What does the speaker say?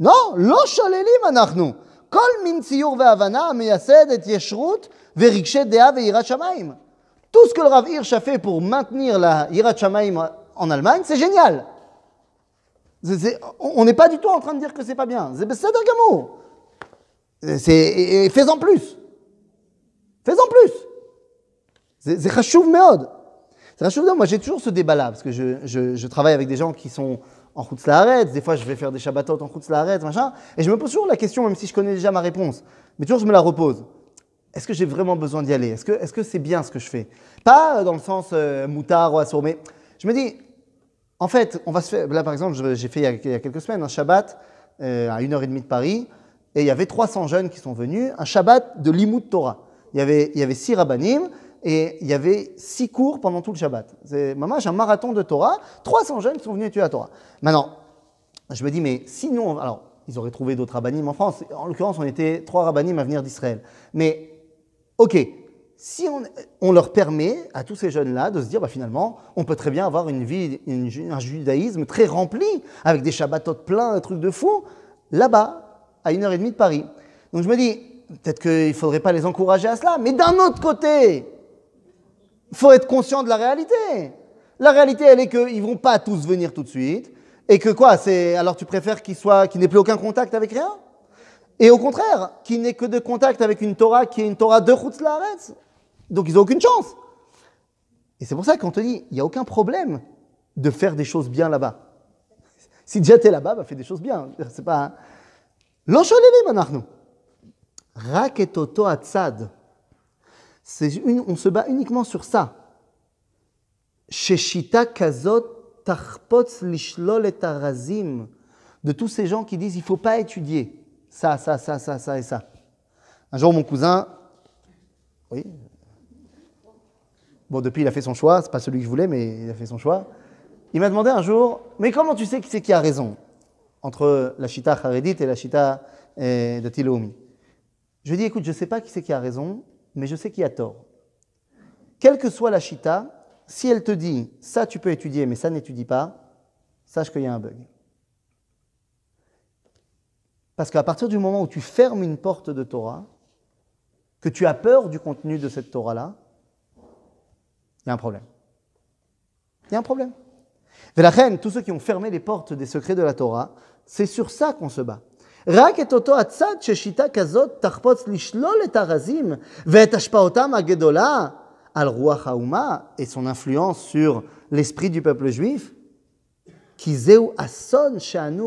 Non, lo sholelim anachnu. Kol min tziyur ve'avana meyased et yeshrut ve'rikshe dea ve'irat shamayim. Tout ce que le Rav Hirsch a fait pour maintenir la Yirat Shamayim en Allemagne, c'est génial. C'est- c'est- on n'est pas du tout en train de dire que c'est pas bien. C'est בסדר גמור. C'est- et- et Fais-en plus. Fais-en plus. C'est c'est chachouv meod. Moi, j'ai toujours ce débat-là, parce que je, travaille avec des gens qui sont en route Haaretz. Des fois, je vais faire des Shabbatot en route Haaretz, machin. Et je me pose toujours la question, même si je connais déjà ma réponse. Mais toujours, je me la repose. Est-ce que j'ai vraiment besoin d'y aller? Est-ce que c'est bien ce que je fais? Pas euh, dans le sens euh, moutard ou assour, mais je me dis, en fait, on va se faire. Là, par exemple, j'ai fait il y, a, quelques semaines un Shabbat euh, à 1h30 de Paris, et il y avait 300 jeunes qui sont venus, un Shabbat de Limoud Torah. Il y avait, il y et il y avait six cours pendant tout le Shabbat. C'est maman, j'ai un marathon de Torah, 300 jeunes sont venus étudier la Torah. Maintenant, je me dis, mais sinon, alors, ils auraient trouvé d'autres rabbanim en France. En l'occurrence, on était trois rabbanim à venir d'Israël. Mais, ok, si on, on leur permet à tous ces jeunes-là de se dire, bah, finalement, on peut très bien avoir une vie, un judaïsme très rempli, avec des Shabbatot pleins, un truc de fou, là-bas, à une heure et demie de Paris. Donc je me dis, peut-être qu'il ne faudrait pas les encourager à cela, mais d'un autre côté, faut être conscient de la réalité. La réalité, elle est qu'ils ne vont pas tous venir tout de suite. Et que quoi c'est Alors tu préfères qu'ils soient, qu'ils n'aient plus aucun contact avec rien? Et au contraire, qu'ils n'aient que de contact avec une Torah qui est une Torah de Chutzlaharetz. Donc ils n'ont aucune chance. Et c'est pour ça qu'on te dit, il n'y a aucun problème de faire des choses bien là-bas. Si déjà t'es là-bas, bah fais des choses bien. C'est pas... Hein. L'encholélim, anachnu. Raketoto atzad. On se bat uniquement sur ça. Sheshita kazot tarpotz lishlol et arazim. De tous ces gens qui disent il ne faut pas étudier ça, ça, ça, ça, ça et ça. Un jour, mon cousin. Oui Bon, depuis, il a fait son choix. C'est pas celui que je voulais, mais il a fait son choix. Il m'a demandé un jour Mais comment tu sais qui c'est qui a raison Entre la chita Haredit et la chita eh, de Je lui ai dit Écoute, je ne sais pas qui c'est qui a raison mais je sais qui a tort. Quelle que soit la Shita, si elle te dit, ça tu peux étudier, mais ça n'étudie pas, sache qu'il y a un bug. Parce qu'à partir du moment où tu fermes une porte de Torah, que tu as peur du contenu de cette Torah-là, il y a un problème. Il y a un problème. Reine, tous ceux qui ont fermé les portes des secrets de la Torah, c'est sur ça qu'on se bat. רק את אותו הצד ששיטה כזאת תחפוץ לשלול את הרזים ואת השפעותם הגדולה על רוח האומה et son influence sur l'esprit du peuple juif, כי זהו אסון שאנו